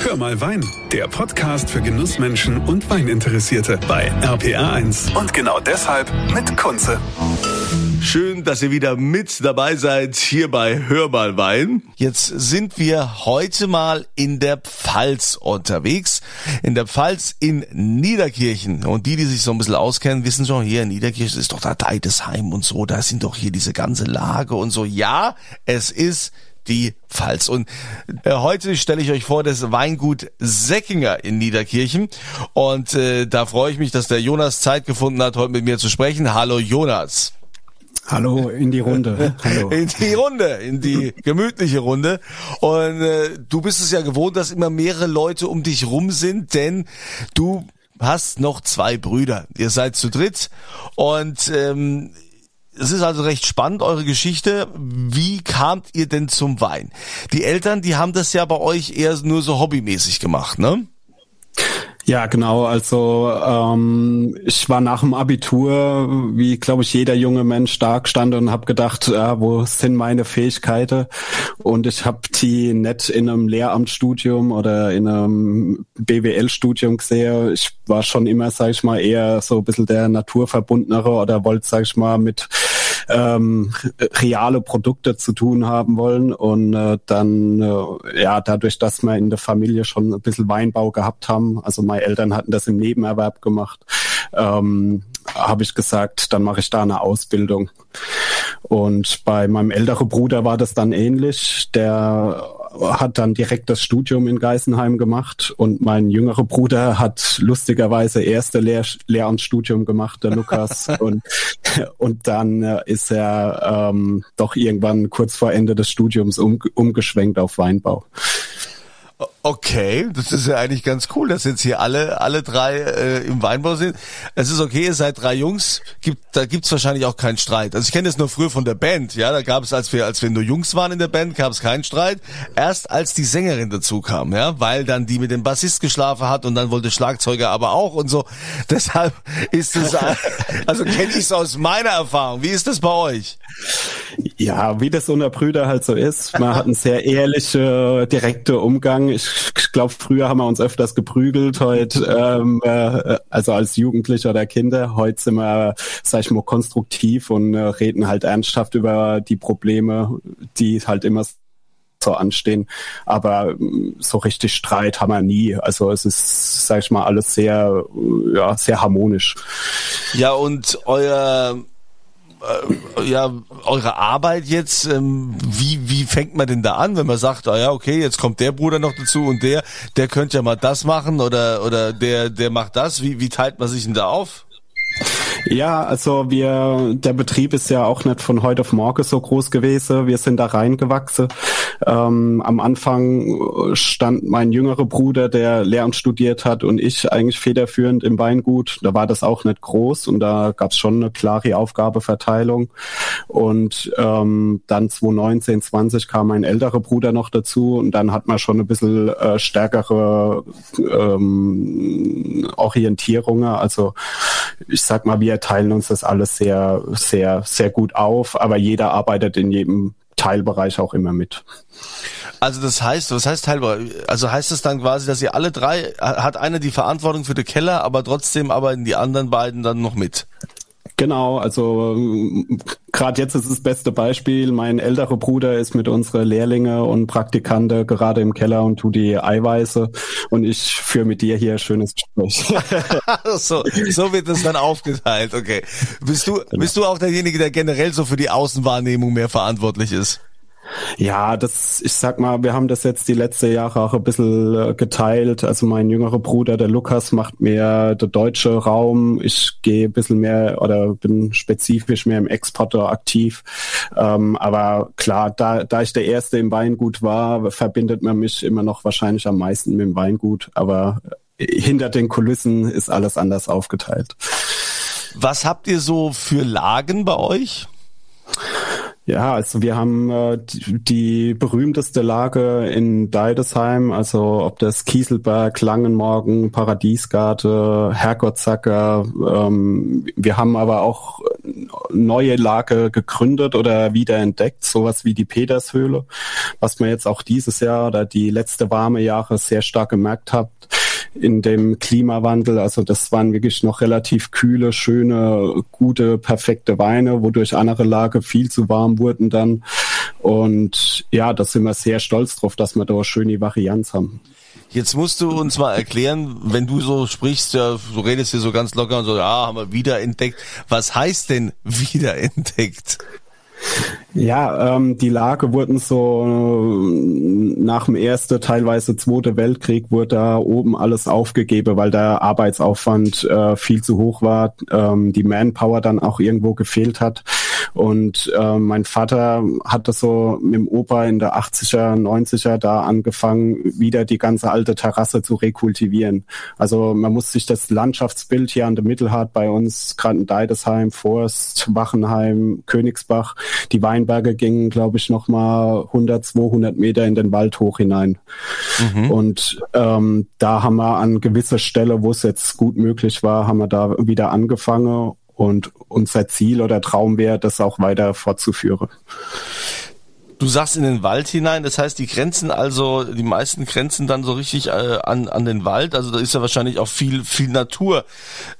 Hör mal Wein, der Podcast für Genussmenschen und Weininteressierte bei RPR1. Und genau deshalb mit Kunze. Schön, dass ihr wieder mit dabei seid hier bei Hör mal Wein. Jetzt sind wir heute mal in der Pfalz unterwegs. In der Pfalz in Niederkirchen. Und die, die sich so ein bisschen auskennen, wissen schon, hier in Niederkirchen ist doch da Deidesheim und so. Da sind doch hier diese ganze Lage und so. Ja, es ist die Pfalz. Und äh, heute stelle ich euch vor das Weingut Säckinger in Niederkirchen. Und äh, da freue ich mich, dass der Jonas Zeit gefunden hat, heute mit mir zu sprechen. Hallo Jonas. Hallo in die Runde. Hallo. In die Runde, in die gemütliche Runde. Und äh, du bist es ja gewohnt, dass immer mehrere Leute um dich rum sind, denn du hast noch zwei Brüder. Ihr seid zu dritt und ähm, es ist also recht spannend, eure Geschichte. Wie kamt ihr denn zum Wein? Die Eltern, die haben das ja bei euch eher nur so hobbymäßig gemacht, ne? Ja, genau. Also ähm, ich war nach dem Abitur, wie glaube ich jeder junge Mensch, stark stand und habe gedacht, ja, wo sind meine Fähigkeiten? Und ich habe die nicht in einem Lehramtsstudium oder in einem BWL-Studium gesehen. Ich war schon immer, sage ich mal, eher so ein bisschen der naturverbundenere oder wollte, sage ich mal, mit ähm, reale Produkte zu tun haben wollen. Und äh, dann, äh, ja, dadurch, dass wir in der Familie schon ein bisschen Weinbau gehabt haben, also meine Eltern hatten das im Nebenerwerb gemacht, ähm, habe ich gesagt, dann mache ich da eine Ausbildung. Und bei meinem älteren Bruder war das dann ähnlich. Der hat dann direkt das Studium in Geisenheim gemacht und mein jüngerer Bruder hat lustigerweise erste Lehr Lehramtsstudium gemacht, der Lukas. und, und dann äh, ist er ähm, doch irgendwann kurz vor Ende des Studiums um, umgeschwenkt auf Weinbau. Okay, das ist ja eigentlich ganz cool, dass jetzt hier alle alle drei äh, im Weinbau sind. Es ist okay, ihr seid drei Jungs, gibt da gibt's wahrscheinlich auch keinen Streit. Also ich kenne das nur früher von der Band, ja, da gab es als wir als wir nur Jungs waren in der Band, gab es keinen Streit. Erst als die Sängerin dazu kam, ja, weil dann die mit dem Bassist geschlafen hat und dann wollte Schlagzeuger aber auch und so. Deshalb ist es also kenne ich es aus meiner Erfahrung. Wie ist das bei euch? Ja, wie das unter Brüder halt so ist. Man hat einen sehr ehrliche, direkte Umgang. Ich, ich glaube, früher haben wir uns öfters geprügelt, heute, ähm, äh, also als Jugendlicher oder Kinder. Heute sind wir, sag ich mal, konstruktiv und äh, reden halt ernsthaft über die Probleme, die halt immer so anstehen. Aber mm, so richtig Streit haben wir nie. Also es ist, sag ich mal, alles sehr, ja, sehr harmonisch. Ja, und euer äh, ja, eure Arbeit jetzt, ähm, wie, wie fängt man denn da an, wenn man sagt, ah ja, okay, jetzt kommt der Bruder noch dazu und der, der könnte ja mal das machen oder, oder der, der macht das. Wie, wie teilt man sich denn da auf? Ja, also wir, der Betrieb ist ja auch nicht von heute auf morgen so groß gewesen. Wir sind da reingewachsen. Ähm, am Anfang stand mein jüngerer Bruder, der Lehramt studiert hat, und ich eigentlich federführend im Weingut. Da war das auch nicht groß und da gab es schon eine klare Aufgabeverteilung. Und ähm, dann 2019, 20 kam mein älterer Bruder noch dazu und dann hat man schon ein bisschen äh, stärkere ähm, Orientierungen. Also ich sag mal, wir teilen uns das alles sehr, sehr, sehr gut auf, aber jeder arbeitet in jedem Teilbereich auch immer mit. Also das heißt, was heißt Teilbereich? Also heißt es dann quasi, dass ihr alle drei, hat einer die Verantwortung für den Keller, aber trotzdem arbeiten die anderen beiden dann noch mit? Genau, also gerade jetzt ist das beste Beispiel. Mein älterer Bruder ist mit unseren Lehrlinge und Praktikante gerade im Keller und tut die Eiweiße und ich führe mit dir hier ein schönes Gespräch. so, so wird es dann aufgeteilt, okay. Bist du, bist du auch derjenige, der generell so für die Außenwahrnehmung mehr verantwortlich ist? Ja, das, ich sag mal, wir haben das jetzt die letzten Jahre auch ein bisschen äh, geteilt. Also mein jüngerer Bruder, der Lukas, macht mehr der deutsche Raum. Ich gehe ein bisschen mehr oder bin spezifisch mehr im Exporter aktiv. Ähm, aber klar, da, da ich der Erste im Weingut war, verbindet man mich immer noch wahrscheinlich am meisten mit dem Weingut. Aber äh, hinter den Kulissen ist alles anders aufgeteilt. Was habt ihr so für Lagen bei euch? Ja, also wir haben äh, die, berühmteste Lage in Deidesheim, also ob das Kieselberg, Langenmorgen, Paradiesgarte, Herrgottsacker. Ähm, wir haben aber auch neue Lage gegründet oder wiederentdeckt, sowas wie die Petershöhle, was man jetzt auch dieses Jahr oder die letzte warme Jahre sehr stark gemerkt hat in dem Klimawandel. Also das waren wirklich noch relativ kühle, schöne, gute, perfekte Weine, wodurch andere Lage viel zu warm wurden dann. Und ja, da sind wir sehr stolz drauf, dass wir da schöne Varianz haben. Jetzt musst du uns mal erklären, wenn du so sprichst, ja, du redest hier so ganz locker und so, ja, haben wir wiederentdeckt. Was heißt denn wiederentdeckt? Ja, ähm, die Lage wurden so äh, nach dem ersten, teilweise zweiten Weltkrieg wurde da oben alles aufgegeben, weil der Arbeitsaufwand äh, viel zu hoch war, ähm, die Manpower dann auch irgendwo gefehlt hat. Und äh, mein Vater hat das so mit dem Opa in der 80er, 90er da angefangen, wieder die ganze alte Terrasse zu rekultivieren. Also man muss sich das Landschaftsbild hier an der Mittelhart bei uns, gerade in Deidesheim, Forst, Wachenheim, Königsbach, die Weinberge gingen, glaube ich, noch mal 100, 200 Meter in den Wald hoch hinein. Mhm. Und ähm, da haben wir an gewisser Stelle, wo es jetzt gut möglich war, haben wir da wieder angefangen und unser Ziel oder Traum wäre, das auch weiter fortzuführen. Du sagst in den Wald hinein, das heißt, die Grenzen also, die meisten Grenzen dann so richtig äh, an, an den Wald. Also da ist ja wahrscheinlich auch viel, viel Natur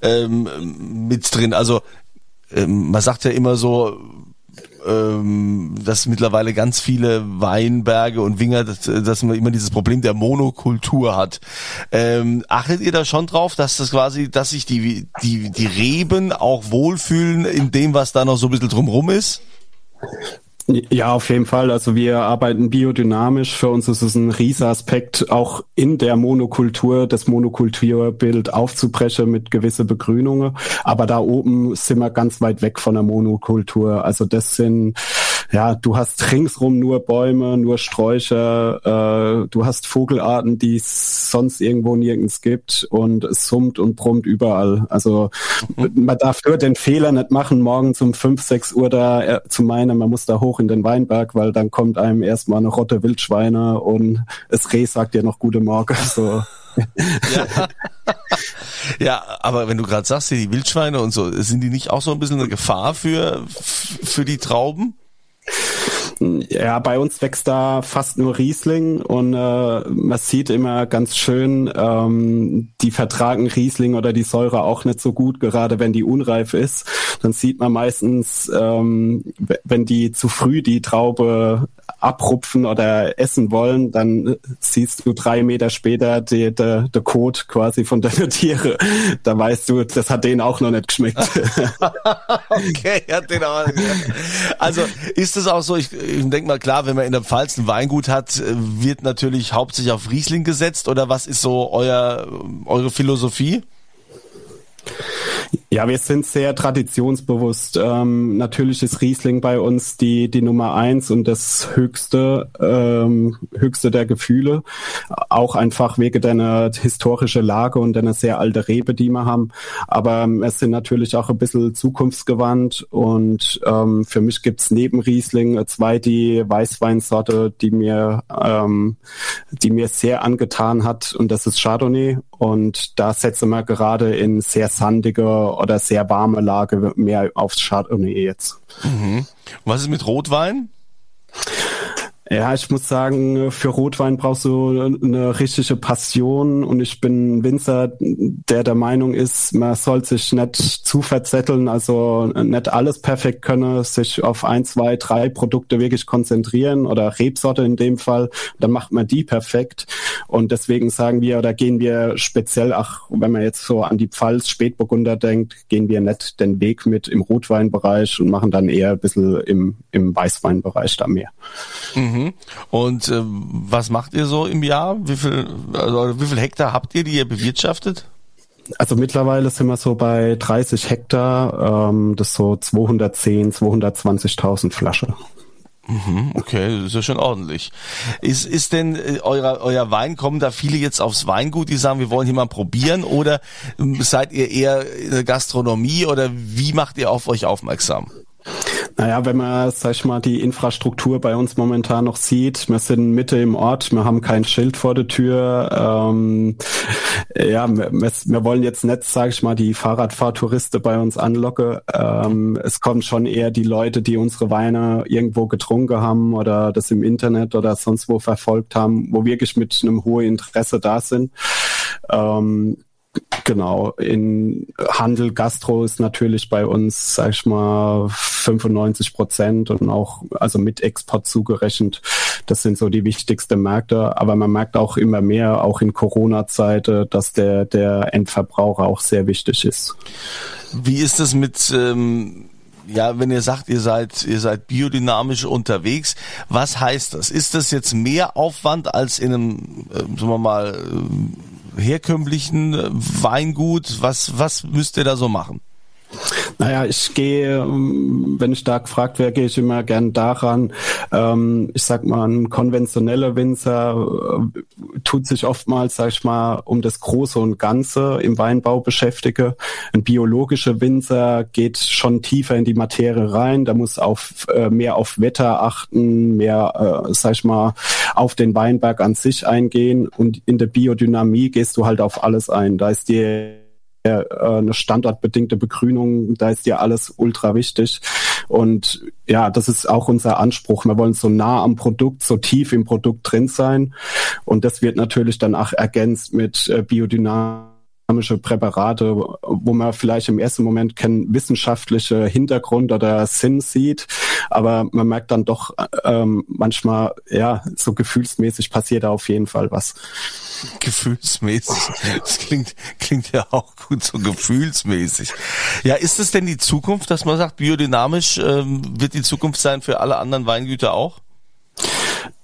ähm, mit drin. Also ähm, man sagt ja immer so, ähm, dass mittlerweile ganz viele Weinberge und Winger, dass, dass man immer dieses Problem der Monokultur hat. Ähm, achtet ihr da schon drauf, dass das quasi, dass sich die, die, die Reben auch wohlfühlen in dem, was da noch so ein bisschen drumrum ist? Ja, auf jeden Fall. Also wir arbeiten biodynamisch. Für uns ist es ein Riesenaspekt, auch in der Monokultur das Monokulturbild aufzubrechen mit gewisse Begrünungen. Aber da oben sind wir ganz weit weg von der Monokultur. Also das sind ja, du hast ringsrum nur Bäume, nur Sträucher, äh, du hast Vogelarten, die es sonst irgendwo nirgends gibt und es summt und brummt überall. Also mhm. man darf nur den Fehler nicht machen, morgens um fünf, sechs Uhr da äh, zu meinen, man muss da hoch in den Weinberg, weil dann kommt einem erstmal eine Rotte Wildschweine und es Reh sagt dir noch gute Morgen. So. ja. ja, aber wenn du gerade sagst, die Wildschweine und so, sind die nicht auch so ein bisschen eine Gefahr für, für die Trauben? Ja, bei uns wächst da fast nur Riesling und äh, man sieht immer ganz schön, ähm, die vertragen Riesling oder die Säure auch nicht so gut, gerade wenn die unreif ist. Dann sieht man meistens, ähm, wenn die zu früh die Traube abrupfen oder essen wollen, dann siehst du drei Meter später der de, de Code quasi von deiner Tiere. Da weißt du, das hat denen auch noch nicht geschmeckt. okay, hat den auch nicht Also ist es auch so, ich, ich denke mal klar, wenn man in der Pfalz ein Weingut hat, wird natürlich hauptsächlich auf Riesling gesetzt oder was ist so euer, eure Philosophie? Ja, wir sind sehr traditionsbewusst. Ähm, natürlich ist Riesling bei uns die, die Nummer eins und das höchste, ähm, höchste der Gefühle. Auch einfach wegen deiner historische Lage und deiner sehr alte Rebe, die wir haben. Aber ähm, es sind natürlich auch ein bisschen zukunftsgewandt und ähm, für mich gibt's neben Riesling zwei die Weißweinsorte, die mir, ähm, die mir sehr angetan hat und das ist Chardonnay und da setzen wir gerade in sehr sandige oder sehr warme Lage mehr aufs Chardonnay jetzt. Mhm. Was ist mit Rotwein? Ja, ich muss sagen, für Rotwein brauchst du eine richtige Passion und ich bin Winzer, der der Meinung ist, man soll sich nicht zu verzetteln, also nicht alles perfekt können, sich auf ein, zwei, drei Produkte wirklich konzentrieren oder Rebsorte in dem Fall, dann macht man die perfekt und deswegen sagen wir oder gehen wir speziell, ach, wenn man jetzt so an die Pfalz Spätburgunder denkt, gehen wir nicht den Weg mit im Rotweinbereich und machen dann eher ein bisschen im, im Weißweinbereich da mehr. Mhm. Mhm. Und äh, was macht ihr so im Jahr? Wie viel, also wie viel Hektar habt ihr, die ihr bewirtschaftet? Also mittlerweile sind wir so bei 30 Hektar, ähm, das so 210, 220.000 Flasche. Mhm, okay, das ist ja schon ordentlich. Ist, ist denn äh, euer, euer Wein, kommen da viele jetzt aufs Weingut, die sagen, wir wollen hier mal probieren oder ähm, seid ihr eher in der Gastronomie oder wie macht ihr auf euch aufmerksam? Naja, wenn man, sag ich mal, die Infrastruktur bei uns momentan noch sieht, wir sind Mitte im Ort, wir haben kein Schild vor der Tür. Ähm, ja, wir, wir, wollen jetzt nicht, sag ich mal, die Fahrradfahrtouristen bei uns anlocken. Ähm, es kommen schon eher die Leute, die unsere Weine irgendwo getrunken haben oder das im Internet oder sonst wo verfolgt haben, wo wirklich mit einem hohen Interesse da sind. Ähm, Genau, in Handel, Gastro ist natürlich bei uns, sag ich mal, 95 Prozent und auch, also mit Export zugerechnet. Das sind so die wichtigsten Märkte. Aber man merkt auch immer mehr, auch in Corona-Zeit, dass der, der Endverbraucher auch sehr wichtig ist. Wie ist es mit, ähm ja, wenn ihr sagt, ihr seid, ihr seid biodynamisch unterwegs, was heißt das? Ist das jetzt mehr Aufwand als in einem, äh, sagen wir mal, äh, herkömmlichen Weingut? Was, was müsst ihr da so machen? Naja, ich gehe, ähm, wenn ich da gefragt werde, gehe ich immer gern daran. Ähm, ich sag mal, ein konventioneller Winzer äh, tut sich oftmals, sag ich mal, um das Große und Ganze im Weinbau beschäftige. Ein biologischer Winzer geht schon tiefer in die Materie rein. Da muss auf äh, mehr auf Wetter achten, mehr, äh, sag ich mal, auf den Weinberg an sich eingehen. Und in der Biodynamie gehst du halt auf alles ein. Da ist dir äh, eine standortbedingte Begrünung, da ist ja alles ultra wichtig. Und ja, das ist auch unser Anspruch. Wir wollen so nah am Produkt, so tief im Produkt drin sein. Und das wird natürlich dann auch ergänzt mit äh, Biodynamik Präparate, wo man vielleicht im ersten Moment keinen wissenschaftlichen Hintergrund oder Sinn sieht, aber man merkt dann doch ähm, manchmal, ja, so gefühlsmäßig passiert da auf jeden Fall was. Gefühlsmäßig. Das klingt, klingt ja auch gut, so gefühlsmäßig. Ja, ist es denn die Zukunft, dass man sagt, biodynamisch ähm, wird die Zukunft sein für alle anderen Weingüter auch?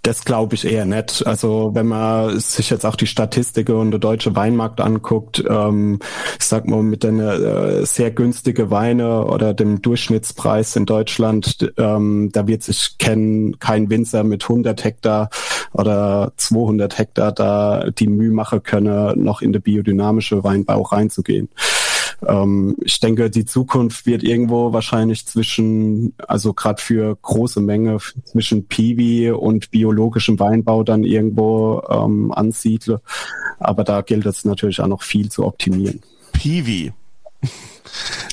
Das glaube ich eher nicht. Also wenn man sich jetzt auch die Statistiken und der deutsche Weinmarkt anguckt, ähm, ich sag mal mit den äh, sehr günstige Weine oder dem Durchschnittspreis in Deutschland, ähm, da wird sich kennen kein Winzer mit 100 Hektar oder 200 Hektar da die Mühe machen können, noch in der biodynamische Weinbau reinzugehen. Ähm, ich denke, die Zukunft wird irgendwo wahrscheinlich zwischen, also gerade für große Menge zwischen Piwi und biologischem Weinbau dann irgendwo ähm, ansiedle. Aber da gilt es natürlich auch noch viel zu optimieren. Piwi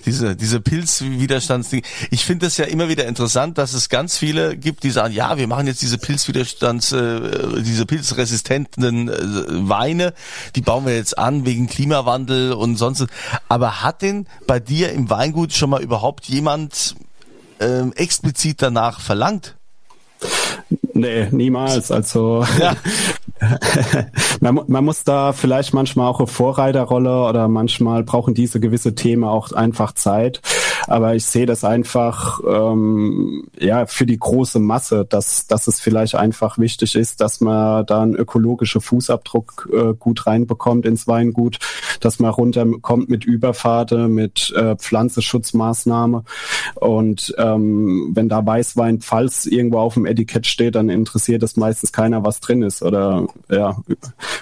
diese, diese Pilzwiderstandsdinge. Ich finde es ja immer wieder interessant, dass es ganz viele gibt, die sagen, ja, wir machen jetzt diese Pilzwiderstands, äh, diese pilzresistenten äh, Weine, die bauen wir jetzt an wegen Klimawandel und sonst. Aber hat denn bei dir im Weingut schon mal überhaupt jemand äh, explizit danach verlangt? Nee, niemals. Also ja. man, man, muss da vielleicht manchmal auch eine Vorreiterrolle oder manchmal brauchen diese gewisse Themen auch einfach Zeit. Aber ich sehe das einfach ähm, ja für die große Masse, dass, dass es vielleicht einfach wichtig ist, dass man da einen ökologischen Fußabdruck äh, gut reinbekommt ins Weingut, dass man runterkommt mit Überfahrte, mit äh, Pflanzenschutzmaßnahme. Und ähm, wenn da Weißwein Pfalz irgendwo auf dem Etikett steht, dann interessiert es meistens keiner, was drin ist. Oder ja.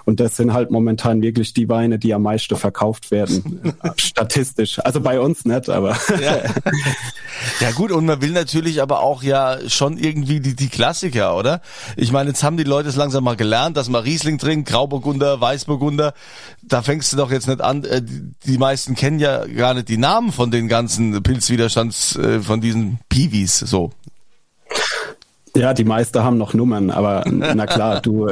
Und das sind halt momentan wirklich die Weine, die am meisten verkauft werden. statistisch. Also bei uns nicht, aber. Ja. ja gut, und man will natürlich aber auch ja schon irgendwie die, die Klassiker, oder? Ich meine, jetzt haben die Leute es langsam mal gelernt, dass man Riesling trinkt, Grauburgunder, Weißburgunder. Da fängst du doch jetzt nicht an. Äh, die meisten kennen ja gar nicht die Namen von den ganzen Pilzwiderstands, äh, von diesen Piwis, so. Ja, die meisten haben noch Nummern, aber na klar, du,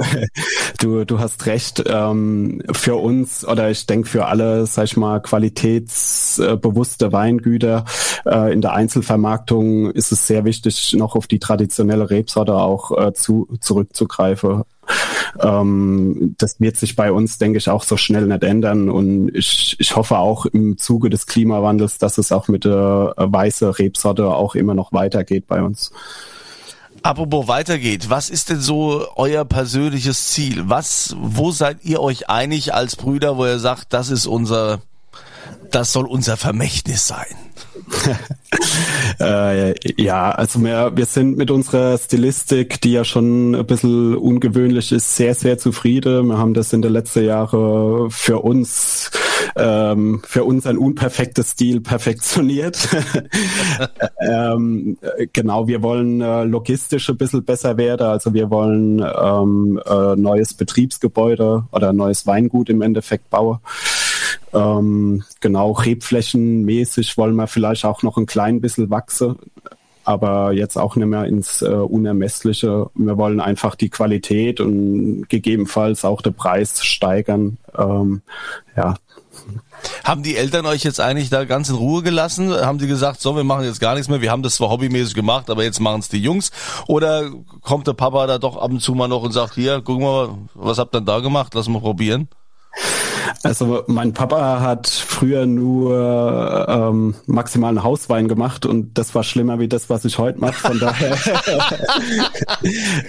du, du hast recht. Ähm, für uns oder ich denke für alle, sag ich mal, qualitätsbewusste Weingüter äh, in der Einzelvermarktung ist es sehr wichtig, noch auf die traditionelle Rebsorte auch äh, zu, zurückzugreifen. Ähm, das wird sich bei uns, denke ich, auch so schnell nicht ändern. Und ich, ich hoffe auch im Zuge des Klimawandels, dass es auch mit der äh, weiße Rebsorte auch immer noch weitergeht bei uns. Apropos weitergeht, was ist denn so euer persönliches Ziel? Was, wo seid ihr euch einig als Brüder, wo ihr sagt, das ist unser, das soll unser Vermächtnis sein? äh, ja, also wir, wir sind mit unserer Stilistik, die ja schon ein bisschen ungewöhnlich ist, sehr, sehr zufrieden. Wir haben das in den letzten Jahren für uns ähm, für uns ein unperfektes Stil perfektioniert. ähm, genau, wir wollen äh, logistisch ein bisschen besser werden. Also wir wollen ähm, äh, neues Betriebsgebäude oder neues Weingut im Endeffekt bauen. Ähm, genau, rebflächenmäßig wollen wir vielleicht auch noch ein klein bisschen wachsen aber jetzt auch nicht mehr ins äh, Unermessliche. Wir wollen einfach die Qualität und gegebenenfalls auch den Preis steigern. Ähm, ja. Haben die Eltern euch jetzt eigentlich da ganz in Ruhe gelassen? Haben sie gesagt, so, wir machen jetzt gar nichts mehr, wir haben das zwar hobbymäßig gemacht, aber jetzt machen es die Jungs? Oder kommt der Papa da doch ab und zu mal noch und sagt, hier, guck mal, was habt ihr denn da gemacht? Lass mal probieren. Also mein Papa hat früher nur ähm, maximalen Hauswein gemacht und das war schlimmer wie das, was ich heute mache. Von daher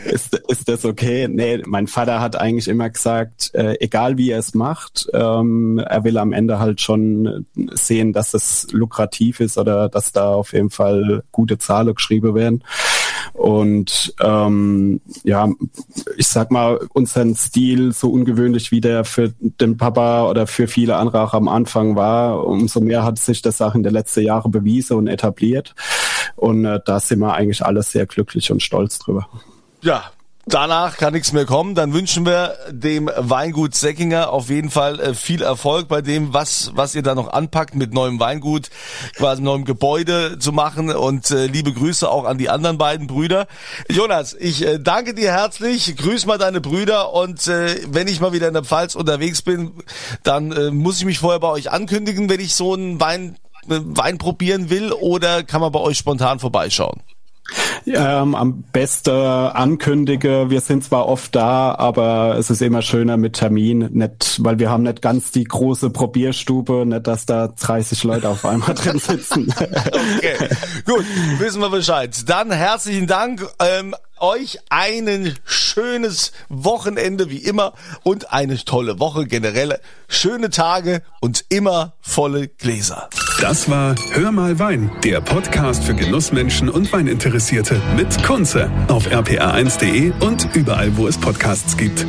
ist, ist das okay. Nee, mein Vater hat eigentlich immer gesagt, äh, egal wie er es macht, ähm, er will am Ende halt schon sehen, dass es lukrativ ist oder dass da auf jeden Fall gute Zahlen geschrieben werden. Und ähm, ja, ich sag mal, unseren Stil, so ungewöhnlich wie der für den Papa oder für viele andere auch am Anfang war, umso mehr hat sich das auch in den letzten Jahren bewiesen und etabliert. Und äh, da sind wir eigentlich alle sehr glücklich und stolz drüber. Ja, Danach kann nichts mehr kommen. Dann wünschen wir dem Weingut Säckinger auf jeden Fall äh, viel Erfolg bei dem, was, was ihr da noch anpackt, mit neuem Weingut, quasi neuem Gebäude zu machen. Und äh, liebe Grüße auch an die anderen beiden Brüder. Jonas, ich äh, danke dir herzlich. Grüß mal deine Brüder. Und äh, wenn ich mal wieder in der Pfalz unterwegs bin, dann äh, muss ich mich vorher bei euch ankündigen, wenn ich so einen Wein, äh, Wein probieren will. Oder kann man bei euch spontan vorbeischauen? Ähm, am besten ankündige, wir sind zwar oft da, aber es ist immer schöner mit Termin, nicht, weil wir haben nicht ganz die große Probierstube, nicht, dass da 30 Leute auf einmal drin sitzen. okay, gut, wissen wir Bescheid. Dann herzlichen Dank. Ähm, euch ein schönes Wochenende wie immer und eine tolle Woche generell. Schöne Tage und immer volle Gläser. Das war Hör mal Wein, der Podcast für Genussmenschen und Weininteressierte mit Kunze auf rpa1.de und überall, wo es Podcasts gibt.